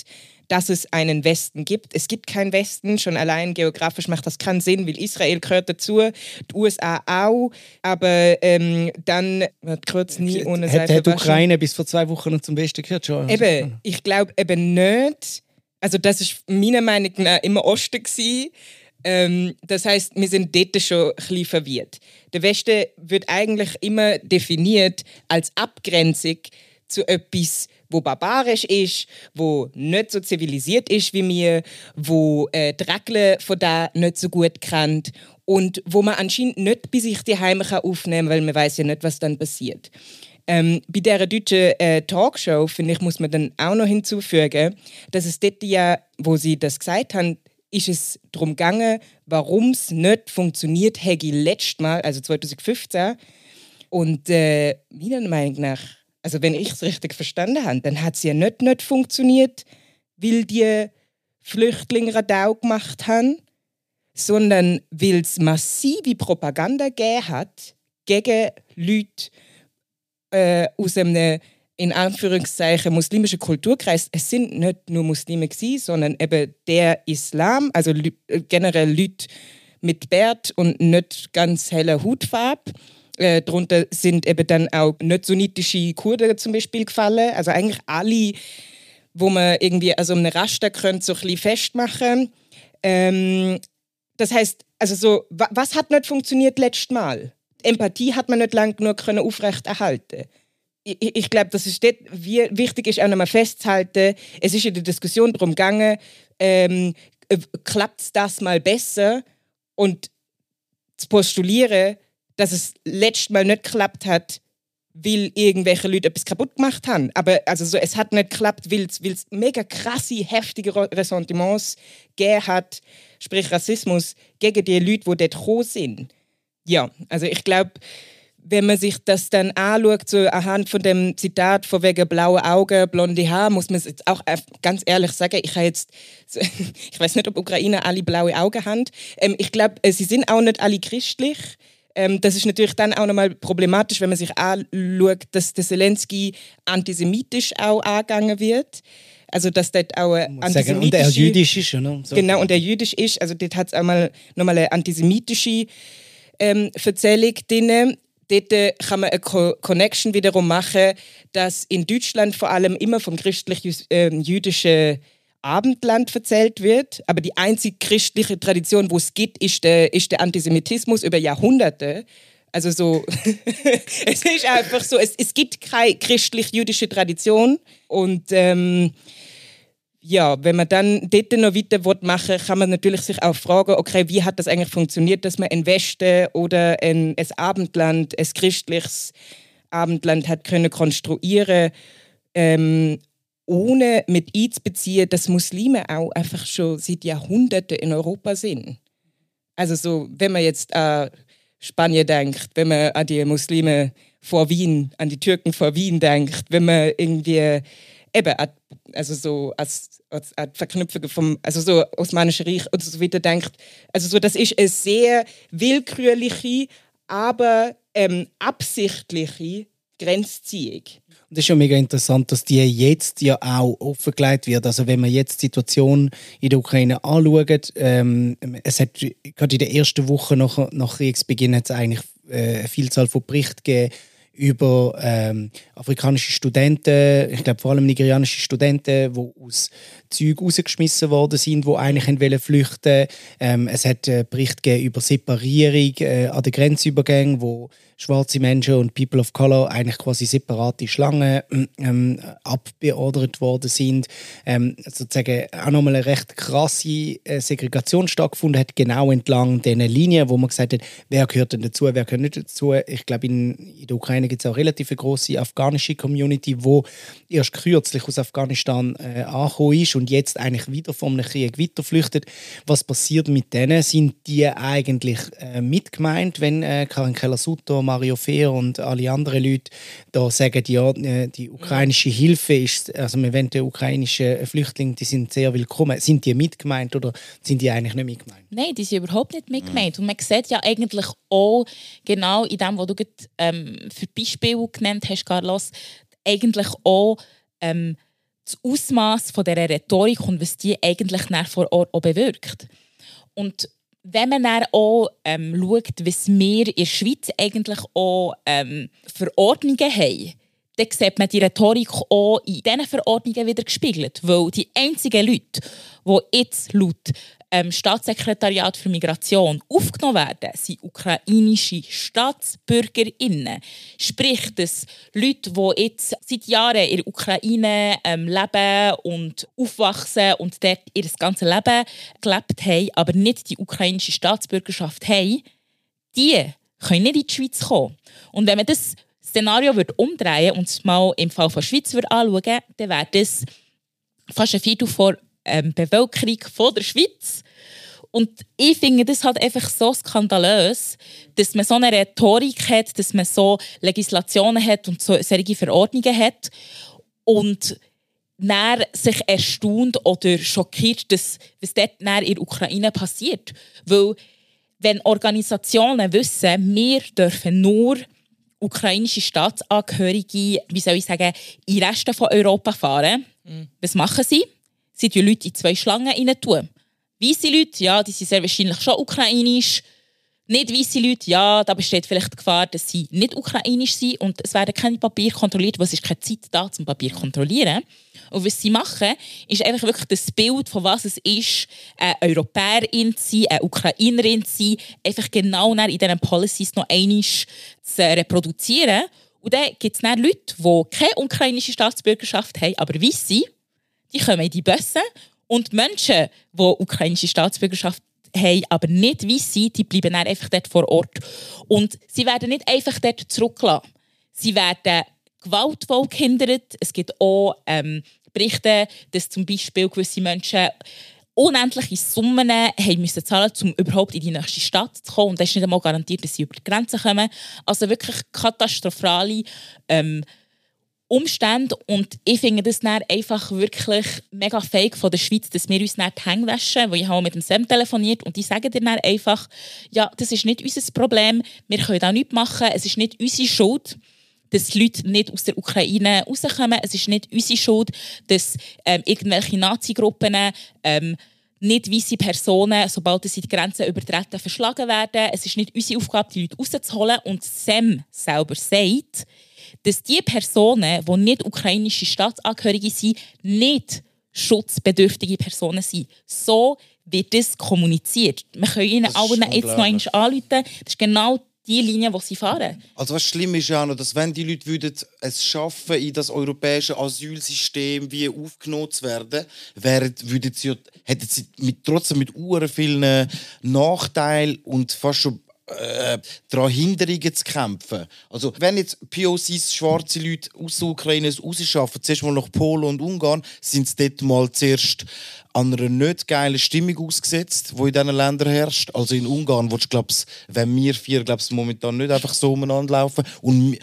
dass es einen Westen gibt. Es gibt keinen Westen, schon allein geografisch macht das keinen Sinn, weil Israel gehört dazu, die USA auch, aber ähm, dann, wird kurz nie ohne Seife Hat die Ukraine bis vor zwei Wochen noch zum Westen gehört schon? Eben, ich glaube eben nicht. Also das ist meiner Meinung nach immer Osten. Ähm, das heißt, wir sind dort schon ein bisschen verwirrt. Der Westen wird eigentlich immer definiert als Abgrenzung zu etwas, wo barbarisch ist, wo nicht so zivilisiert ist wie mir, wo äh, die Regeln von da nicht so gut kennt und wo man anscheinend nicht bei sich die Heime aufnehmen kann, weil man weiß ja nicht, was dann passiert. Ähm, bei dieser deutschen äh, Talkshow, finde ich, muss man dann auch noch hinzufügen, dass es dort ja, wo sie das gesagt haben, ist es darum gegangen, warum es nicht funktioniert hätte letztes Mal, also 2015. Und äh, meiner Meinung nach also wenn ich es richtig verstanden habe, dann hat es ja nicht, nicht funktioniert, weil die Flüchtlinge Radau gemacht haben, sondern weil es massive Propaganda gegeben hat gegen Leute äh, aus einem in Anführungszeichen muslimischen Kulturkreis. Es sind nicht nur Muslime gewesen, sondern eben der Islam, also äh, generell Leute mit Bart und nicht ganz heller Hautfarbe äh, darunter sind eben dann auch nicht sunnitische Kurden zum Beispiel gefallen. Also eigentlich alle, wo man irgendwie also eine Raster könnte so ein festmachen. Ähm, das heißt, also so, was hat nicht funktioniert letztes Mal? Empathie hat man nicht lange genug können aufrechterhalten. Ich, ich glaube, das ist dort, wie wichtig ist auch nochmal festzuhalten. Es ist in der Diskussion darum gegangen, ähm, äh, klappt das mal besser und zu postulieren, dass es letztes Mal nicht geklappt hat, weil irgendwelche Leute etwas kaputt gemacht haben. Aber also so, es hat nicht geklappt, weil es mega krasse, heftige Ressentiments gegeben hat, sprich Rassismus, gegen die Leute, die dort gekommen sind. Ja, also ich glaube, wenn man sich das dann anschaut, so anhand von dem Zitat von wegen blaue Augen, blonde Haar, muss man jetzt auch ganz ehrlich sagen, ich habe jetzt, ich weiß nicht, ob Ukrainer alle blaue Augen haben. Ähm, ich glaube, äh, sie sind auch nicht alle christlich. Ähm, das ist natürlich dann auch nochmal problematisch, wenn man sich anschaut, dass der Zelensky antisemitisch auch angegangen wird. Also dass dort auch eine sagen, und er antisemitische... jüdisch ist, oder? So. Genau, und der jüdisch ist, also dort hat es auch mal nochmal eine antisemitische ähm, Erzählung drin. Dort äh, kann man eine Co Connection wiederum machen, dass in Deutschland vor allem immer vom christlich-jüdischen Abendland erzählt wird. Aber die einzige christliche Tradition, wo es gibt, ist der, ist der Antisemitismus über Jahrhunderte. Also so, es ist einfach so, es, es gibt keine christlich-jüdische Tradition. Und ähm, ja, wenn man dann dort noch weiter machen kann man natürlich sich auch fragen, okay, wie hat das eigentlich funktioniert, dass man ein Westen oder ein, ein Abendland, ein christliches Abendland hat können konstruieren, ähm, ohne mit einzubeziehen, dass Muslime auch einfach schon seit Jahrhunderten in Europa sind. Also so, wenn man jetzt an Spanien denkt, wenn man an die Muslime vor Wien, an die Türken vor Wien denkt, wenn man irgendwie eben an, also so als, als, als Verknüpfung vom also so Osmanische Reich und so weiter denkt. Also so, das ist eine sehr willkürliche, aber ähm, absichtliche Grenzziehung. Und das ist ja mega interessant, dass die jetzt ja auch offengelegt wird. Also wenn man jetzt die Situation in der Ukraine anschaut, ähm, es hat gerade in der ersten Woche nach, nach Kriegsbeginn hat es eigentlich äh, eine Vielzahl von Berichten gegeben über ähm, afrikanische Studenten, ich glaube vor allem nigerianische Studenten, die aus Zügen rausgeschmissen worden sind, die eigentlich wollen flüchten. Ähm, es hat äh, Berichte über Separierung äh, an den Grenzübergängen, wo schwarze Menschen und People of Color eigentlich quasi separate Schlangen ähm, abbeordert worden sind. Ähm, sozusagen auch nochmal eine recht krasse äh, Segregation stattgefunden hat, genau entlang dieser Linie, wo man gesagt hat, wer gehört denn dazu, wer gehört nicht dazu. Ich glaube, in, in der Ukraine gibt es auch relativ eine große afghanische Community, wo erst kürzlich aus Afghanistan äh, angekommen ist und jetzt eigentlich wieder vom Krieg weiterflüchtet. Was passiert mit denen? Sind die eigentlich äh, mitgemeint, wenn äh, Karin Keller-Sutter, Mario Fehr und alle anderen Leute da sagen, ja, äh, die ukrainische Hilfe ist, also wir wollen die ukrainischen Flüchtlinge, die sind sehr willkommen. Sind die mitgemeint oder sind die eigentlich nicht mitgemeint? Nein, die sind überhaupt nicht mitgemeint. Und man sieht ja eigentlich auch genau in dem, was du gerade, ähm, für Beispiele genannt hast, Carlos, eigentlich auch ähm, das Ausmaß dieser Rhetorik und was die eigentlich vor Ort auch bewirkt. Und wenn man dann auch ähm, schaut, was wir in der Schweiz eigentlich auch ähm, Verordnungen haben, dann sieht man die Rhetorik auch in diesen Verordnungen wieder gespiegelt. Weil die einzigen Leute, die jetzt laut ähm, Staatssekretariat für Migration aufgenommen werden, sind ukrainische Staatsbürgerinnen. Sprich, dass Leute, die jetzt seit Jahren in der Ukraine ähm, leben und aufwachsen und dort ihr ganzes Leben gelebt haben, aber nicht die ukrainische Staatsbürgerschaft haben, die können nicht in die Schweiz kommen. Und wenn man das Szenario würde umdrehen und es mal im Fall der Schweiz würde anschauen dann wäre das fast ein Viertel der ähm, Bevölkerung von der Schweiz. Und ich finde das halt einfach so skandalös, dass man so eine Rhetorik hat, dass man so Legislationen hat und so solche Verordnungen hat und dann sich erstaunt oder schockiert, dass, was dort in der Ukraine passiert. Weil wenn Organisationen wissen, wir dürfen nur ukrainische Staatsangehörige, wie soll ich sagen, in den Rest von Europa fahren. Mhm. Was machen sie? Sie tun Leute in zwei Schlangen rein. Weisse Leute, ja, die sind sehr wahrscheinlich schon ukrainisch. Nicht weisse Leute, ja, da besteht vielleicht die Gefahr, dass sie nicht ukrainisch sind und es werden keine Papiere kontrolliert, weil es ist keine Zeit da, zum Papier zu kontrollieren. Und was sie machen, ist einfach wirklich das Bild, von was es ist, eine Europäerin zu sein, eine Ukrainerin zu sein, einfach genau in diesen Policies noch einmal zu reproduzieren. Und dann gibt es Leute, die keine ukrainische Staatsbürgerschaft haben, aber weiss die kommen in die Bössen und Menschen, die ukrainische Staatsbürgerschaft haben, aber nicht weiss sind, die bleiben dann einfach dort vor Ort. Und sie werden nicht einfach dort zurückgelassen. Sie werden gewaltvoll gehindert. Es gibt auch ähm, Berichte, dass zum Beispiel gewisse Menschen unendliche Summen haben müssen zahlen, um überhaupt in die nächste Stadt zu kommen. Und das ist nicht einmal garantiert, dass sie über die Grenze kommen. Also wirklich katastrophale ähm, Umstände. Und ich finde das dann einfach wirklich mega fake von der Schweiz, dass wir uns nicht die Hänge waschen, weil ich habe mit dem Sam telefoniert und die sagen dir dann einfach, ja, das ist nicht unser Problem, wir können da nichts machen, es ist nicht unsere Schuld dass Leute nicht aus der Ukraine rauskommen. Es ist nicht unsere Schuld, dass ähm, irgendwelche Nazi-Gruppen ähm, nicht weiße Personen, sobald sie die Grenzen übertreten, verschlagen werden. Es ist nicht unsere Aufgabe, die Leute rauszuholen. Und Sam selber sagt, dass die Personen, die nicht ukrainische Staatsangehörige sind, nicht schutzbedürftige Personen sind. So wird das kommuniziert. Wir können ihnen allen jetzt noch einmal anrufen. Das ist genau die Linie, die sie fahren. Also was schlimm ist ja noch, dass wenn die Leute würden es schaffen, in das europäische Asylsystem wie aufgenommen zu werden, wären, würden sie, hätten sie mit, trotzdem mit uren vielen Nachteilen und fast schon äh, daran Hinderungen zu kämpfen. Also wenn jetzt POCs, schwarze Leute aus der Ukraine rausschaffen, zuerst mal nach Polen und Ungarn, sind sie dort mal zuerst an einer nicht geilen Stimmung ausgesetzt, die in diesen Ländern herrscht. Also in Ungarn, wo ich wenn wir vier glaub's, momentan nicht einfach so umeinander laufen und,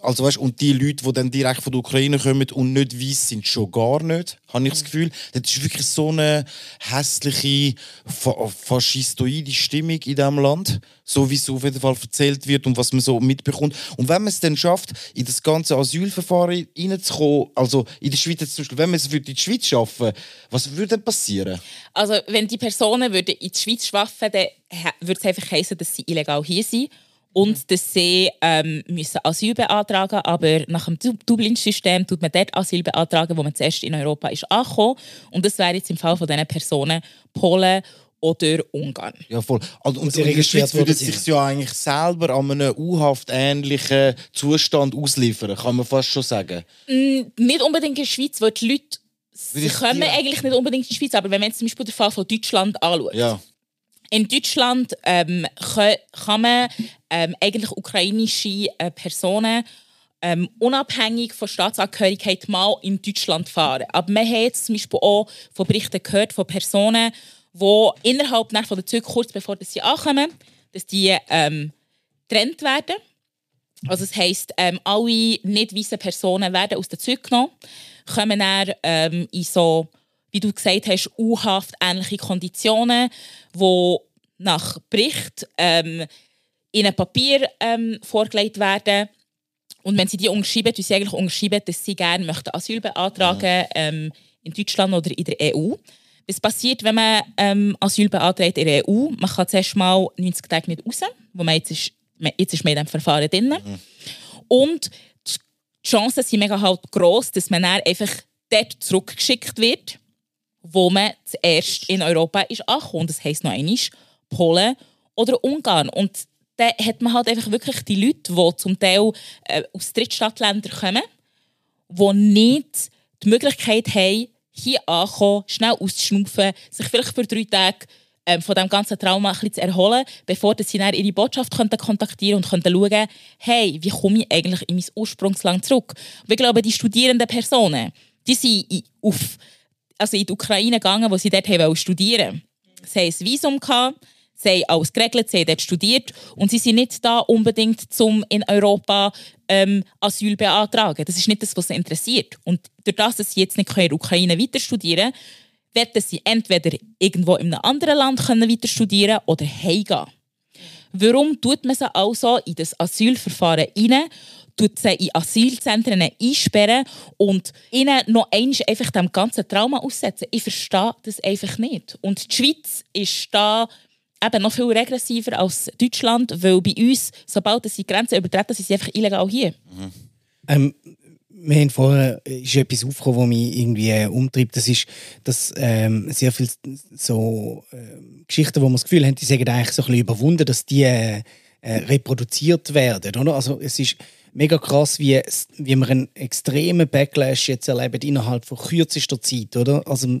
also weißt, und die Leute, die dann direkt von der Ukraine kommen und nicht weiss sind, schon gar nicht, habe ich das Gefühl. Das ist wirklich so eine hässliche, fa faschistoide Stimmung in diesem Land, so wie es auf jeden Fall erzählt wird und was man so mitbekommt. Und wenn man es dann schafft, in das ganze Asylverfahren reinzukommen, also in der Schweiz zum Beispiel, wenn man es in die Schweiz schaffen was würde passieren? Also wenn die Personen würden in die Schweiz schaffen, dann würde es einfach heißen, dass sie illegal hier sind und mhm. dass sie ähm, müssen Asyl beantragen aber nach dem Dublin-System tut man dort Asyl beantragen, wo man zuerst in Europa ist angekommen. Und das wäre jetzt im Fall von diesen Personen Polen oder Ungarn. Ja, voll. Also, und, und in der Schweiz würde sich ja eigentlich selber an einem U-Haft-ähnlichen Zustand ausliefern, kann man fast schon sagen. Mm, nicht unbedingt in der Schweiz, weil die Leute sie kommen eigentlich nicht unbedingt in die Schweiz, aber wenn man jetzt zum Beispiel den Fall von Deutschland anschaut, ja in Deutschland ähm, kann, kann man ähm, eigentlich ukrainische äh, Personen ähm, unabhängig von Staatsangehörigkeit mal in Deutschland fahren. Aber man hat jetzt zum Beispiel auch von Berichten gehört von Personen, die innerhalb von der Züge, kurz bevor sie ankommen, dass die ähm, getrennt werden. Also das heisst, ähm, alle nicht weißen Personen werden aus der Züge genommen, kommen dann ähm, in so wie du gesagt hast, U-Haft ähnliche Konditionen, wo nach Bericht ähm, in ein Papier ähm, vorgelegt werden. Und wenn sie die unterschreiben, tun sie eigentlich unterschreiben, dass sie gerne möchten Asyl beantragen ähm, in Deutschland oder in der EU. Was passiert, wenn man ähm, Asyl beantragt in der EU? Man kann zuerst mal 90 Tage nicht raus, wo man jetzt ist, jetzt ist man in diesem Verfahren drin. Mhm. Und die Chancen sind mega halt gross, dass man dann einfach dort zurückgeschickt wird wo man zuerst in Europa ist angekommen. Das heisst noch einmal Polen oder Ungarn. Und da hat man halt einfach wirklich die Leute, die zum Teil äh, aus Drittstadtländern kommen, die nicht die Möglichkeit haben, hier anzukommen, schnell auszuschnaufen, sich vielleicht für drei Tage ähm, von dem ganzen Trauma ein bisschen zu erholen, bevor sie dann ihre Botschaft könnten kontaktieren und könnten schauen, hey, wie komme ich eigentlich in mein Ursprungsland zurück? Und ich glaube, die studierenden Personen, die sind auf also in die Ukraine gegangen, wo sie dort haben studieren wollten. Sie hatten ein Visum, gehabt, sie haben alles geregelt, sie haben dort studiert und sie sind nicht da unbedingt, um in Europa ähm, Asyl beantragen. Das ist nicht das, was sie interessiert. Und durch das, dass sie jetzt nicht in der Ukraine weiter studieren können, werden sie entweder irgendwo in einem anderen Land können weiter studieren oder heimgehen. Warum tut man sie also in das Asylverfahren hinein tut sie in Asylzentren einsperren und ihnen noch einmal einfach dem ganzen Trauma aussetzen. Ich verstehe das einfach nicht. Und die Schweiz ist da eben noch viel regressiver als Deutschland, weil bei uns, sobald sie die Grenzen übertreten, sind sie einfach illegal hier. Mhm. Ähm, wir haben vorher ist etwas aufgekommen, was mich irgendwie äh, umtreibt. Das ist, dass ähm, sehr viele so äh, Geschichten, wo man das Gefühl haben, die sagen eigentlich so ein bisschen überwunden, dass die äh, äh reproduziert werden. Oder? Also es ist mega krass, wie, wie wir einen extremen Backlash jetzt erleben innerhalb von kürzester Zeit, oder? Also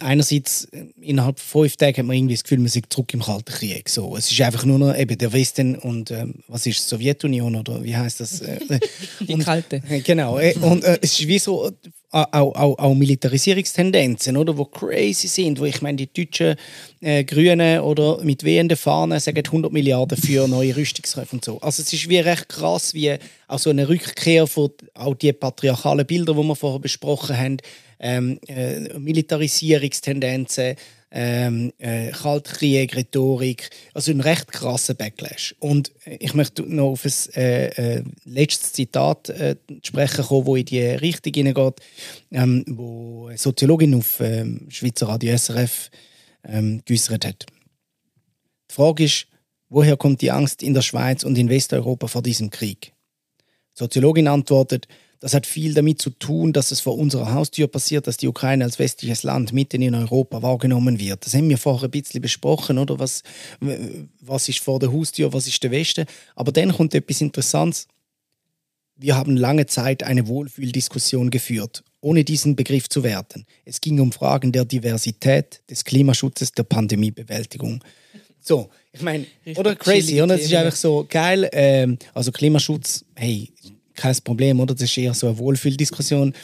einerseits äh, innerhalb von fünf Tagen hat man irgendwie das Gefühl, man ist zurück im Kalten Krieg. So, es ist einfach nur noch eben der Westen und ähm, was ist Sowjetunion oder wie heißt das? Äh, Die Kalte. Genau. Äh, und äh, es ist wie so auch, auch, auch Militarisierungstendenzen, oder, wo crazy sind, wo ich meine, die deutschen äh, Grünen oder mit wehenden Fahnen sagen 100 Milliarden für neue Rüstungskäufe und so. Also es ist wie recht krass, wie auch so eine Rückkehr von auch die patriarchalen Bilder, die wir vorher besprochen haben, ähm, äh, Militarisierungstendenzen, ähm, äh, Kaltkrieg, Rhetorik, also ein recht krasser Backlash. Und ich möchte noch auf ein äh, äh, letztes Zitat äh, sprechen kommen, wo in die Richtung hineingeht, ähm, wo eine Soziologin auf ähm, Schweizer Radio SRF ähm, geäußert hat. Die Frage ist, woher kommt die Angst in der Schweiz und in Westeuropa vor diesem Krieg? Die Soziologin antwortet, das hat viel damit zu tun, dass es vor unserer Haustür passiert, dass die Ukraine als westliches Land mitten in Europa wahrgenommen wird. Das haben wir vorher ein bisschen besprochen, oder? Was, was ist vor der Haustür, was ist der Westen? Aber dann kommt etwas Interessantes. Wir haben lange Zeit eine Wohlfühldiskussion geführt, ohne diesen Begriff zu werten. Es ging um Fragen der Diversität, des Klimaschutzes, der Pandemiebewältigung. So, ich meine, oder crazy, oder? Es ist einfach so geil. Ähm, also Klimaschutz, hey, kein Problem, oder? Das ist eher so eine Wohlfühldiskussion.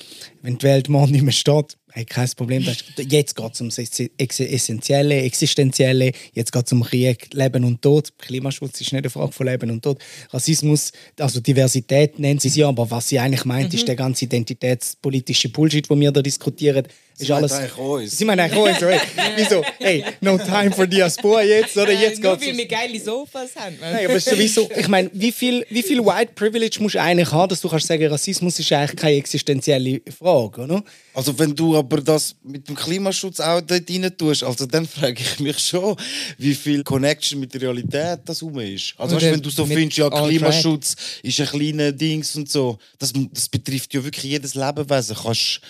Wenn die Welt morgen nicht mehr steht, hey, kein Problem. Ist, jetzt geht es ums Essentielle, Existenzielle, jetzt geht es um Krieg, Leben und Tod. Klimaschutz ist nicht eine Frage von Leben und Tod. Rassismus, also Diversität nennen sie es ja, aber was sie eigentlich meint, mhm. ist der ganze identitätspolitische Bullshit, den wir da diskutieren. Ist sie alles, eigentlich uns. Sie meinen eigentlich uns, right? Wieso? Hey, no time for Diaspora jetzt, oder? Jetzt nur weil wir geile Sofas haben. Nein, aber sowieso, ich meine, wie viel, wie viel White Privilege musst du eigentlich haben, dass du kannst sagen, Rassismus ist eigentlich keine existenzielle Frage, oder? Also wenn du aber das mit dem Klimaschutz auch dort rein tust, also dann frage ich mich schon, wie viel Connection mit der Realität das rum ist. Also weißt, wenn du so findest, ja Klimaschutz ist ein kleiner Dings und so, das, das betrifft ja wirklich jedes Lebewesen. Kannst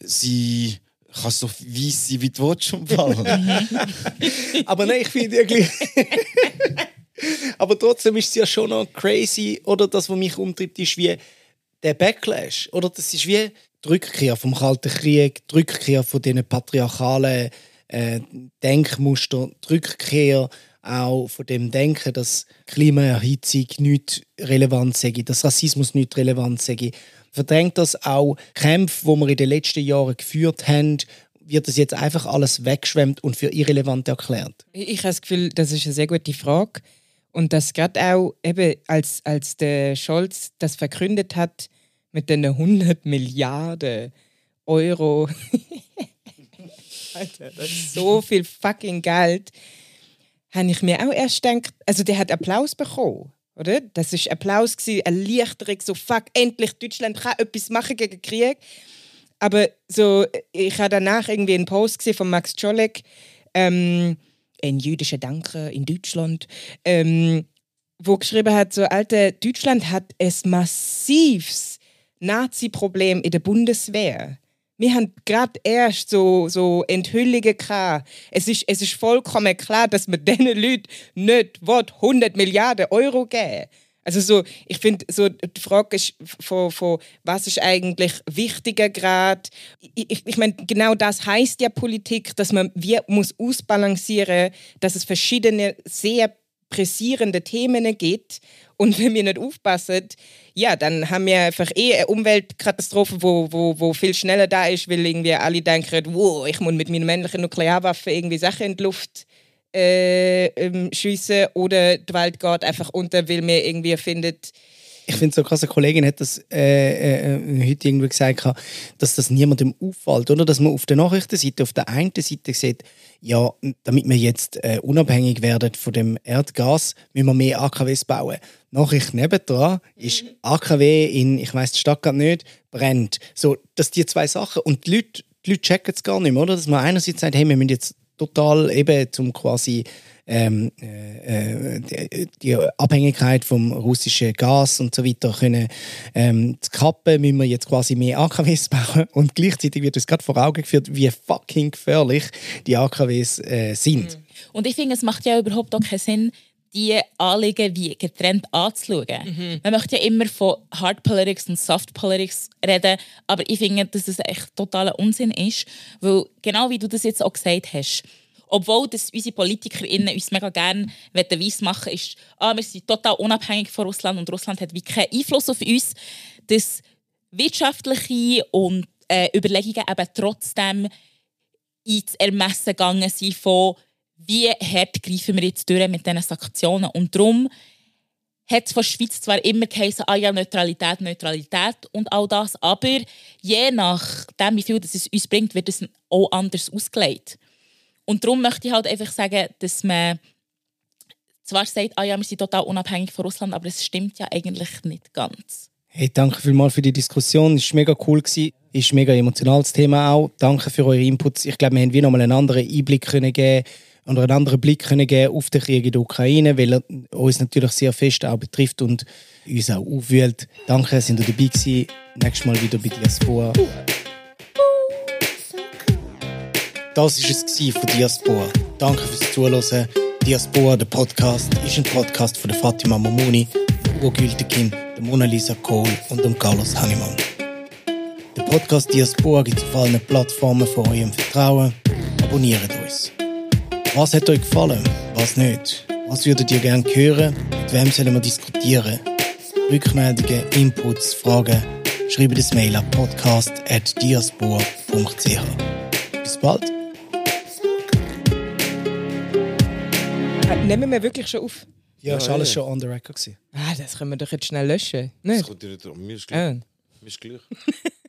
sie kannst so weiss sein, wie du willst, schon Aber nein, ich finde irgendwie... Aber trotzdem ist es ja schon noch crazy, oder das, was mich umtreibt, ist wie der Backlash. Oder das ist wie die Rückkehr vom Kalten Krieg, die Rückkehr von diesen patriarchalen äh, Denkmuster, die Rückkehr auch von dem Denken, dass Klimaerhitzung nicht relevant sei, dass Rassismus nicht relevant sei. Verdrängt das auch Kämpfe, die wir in den letzten Jahren geführt haben, wird das jetzt einfach alles weggeschwemmt und für irrelevant erklärt? Ich habe das Gefühl, das ist eine sehr gute Frage. Und dass gerade auch, eben, als, als der Scholz das verkündet hat, mit den 100 Milliarden Euro. Alter, das ist so viel fucking Geld. Habe ich mir auch erst gedacht, also der hat Applaus bekommen, oder? Das ist Applaus gewesen, Erleichterung, so fuck, endlich Deutschland kann etwas machen gegen Krieg. Aber so, ich habe danach irgendwie einen Post gesehen von Max Czolek, ähm, ein jüdischer Danke in Deutschland, ähm, wo geschrieben hat, so, Alter, Deutschland hat es massivst Nazi-Problem in der Bundeswehr. Wir haben gerade erst so, so Enthüllungen gehabt. Es ist, es ist vollkommen klar, dass man diesen Leuten nicht 100 Milliarden Euro geben also so, ich finde, so die Frage ist von, von was ist eigentlich wichtiger gerade. Ich, ich, ich meine, genau das heißt ja Politik, dass man wir muss ausbalancieren, dass es verschiedene sehr pressierende Themen gibt und wenn wir nicht aufpassen, ja, dann haben wir einfach eh eine Umweltkatastrophe, wo, wo, wo viel schneller da ist, weil irgendwie alle denken, wow, ich muss mit meiner männlichen Nuklearwaffe irgendwie Sachen in die Luft äh, ähm, schiessen oder die Welt geht einfach unter, weil man irgendwie findet, ich finde so krass, eine Kollegin hat das äh, äh, heute irgendwie gesagt, dass das niemandem auffällt, oder? Dass man auf der Nachrichtenseite, auf der einen Seite sieht, ja, damit wir jetzt äh, unabhängig werden von dem Erdgas, müssen wir mehr AKWs bauen. Nachricht nebendran ist AKW in, ich weiß die Stadt gerade nicht, brennt. So, dass die zwei Sachen und die Leute, die Leute checken es gar nicht mehr, oder? Dass man einerseits sagt, hey, wir müssen jetzt total eben zum quasi ähm, äh, die, die, Abhängigkeit vom russischen Gas und so weiter können ähm, zu kappen, müssen wir jetzt quasi mehr AKWs bauen und gleichzeitig wird uns gerade vor Augen geführt, wie fucking gefährlich die AKWs äh, sind. Mhm. Und ich finde, es macht ja überhaupt auch keinen Sinn, die Anliegen wie getrennt anzuschauen. Mhm. Man möchte ja immer von Hard Politics und Soft Politics reden, aber ich finde, dass das echt totaler Unsinn ist, weil genau wie du das jetzt auch gesagt hast, obwohl das unsere PolitikerInnen uns mega gerne weiss machen ist, ah, wir sind total unabhängig von Russland und Russland hat wie keinen Einfluss auf uns, dass wirtschaftliche und äh, Überlegungen eben trotzdem ins Ermessen gegangen sind von wie hart greifen wir jetzt durch mit diesen Sanktionen. Und darum hat es von der Schweiz zwar immer geheißen, ah ja, Neutralität, Neutralität und all das, aber je nachdem, wie viel das es uns bringt, wird es auch anders ausgelegt. Und darum möchte ich halt einfach sagen, dass man zwar sagt, ah ja, wir sind total unabhängig von Russland, aber es stimmt ja eigentlich nicht ganz. Hey, danke vielmals für die Diskussion. Es war mega cool. Gewesen. Ist mega emotionales Thema auch. Danke für eure Inputs. Ich glaube, wir haben wie nochmal einen anderen Einblick können geben oder einen anderen Blick können geben auf den Krieg in der Ukraine, weil er uns natürlich sehr fest auch betrifft und uns auch aufwühlt. Danke, sind ihr dabei gewesen. Nächstes Mal wieder bei Diaspora. Das war es von Diaspora. Danke fürs Zuhören. Diaspora, der Podcast, ist ein Podcast von Fatima Momoni, Hugo Gültekin, Mona Lisa Kohl und Carlos Hannemann. Der Podcast Diaspora gibt es auf allen Plattformen von eurem Vertrauen. Abonniert uns. Was hat euch gefallen? Was nicht? Was würdet ihr gerne hören? Mit wem sollen wir diskutieren? Rückmeldungen, Inputs, Fragen? Schreibt das Mail an podcast.diaspora.ch. Bis bald. Nehmen wir wirklich schon auf? Ja, ist Ja, alles schon on the record. gewesen. Ah, das können wir doch jetzt schnell löschen. Das Nicht? kommt dir nicht an. Mir ist gleich. Ah. Mir ist gleich.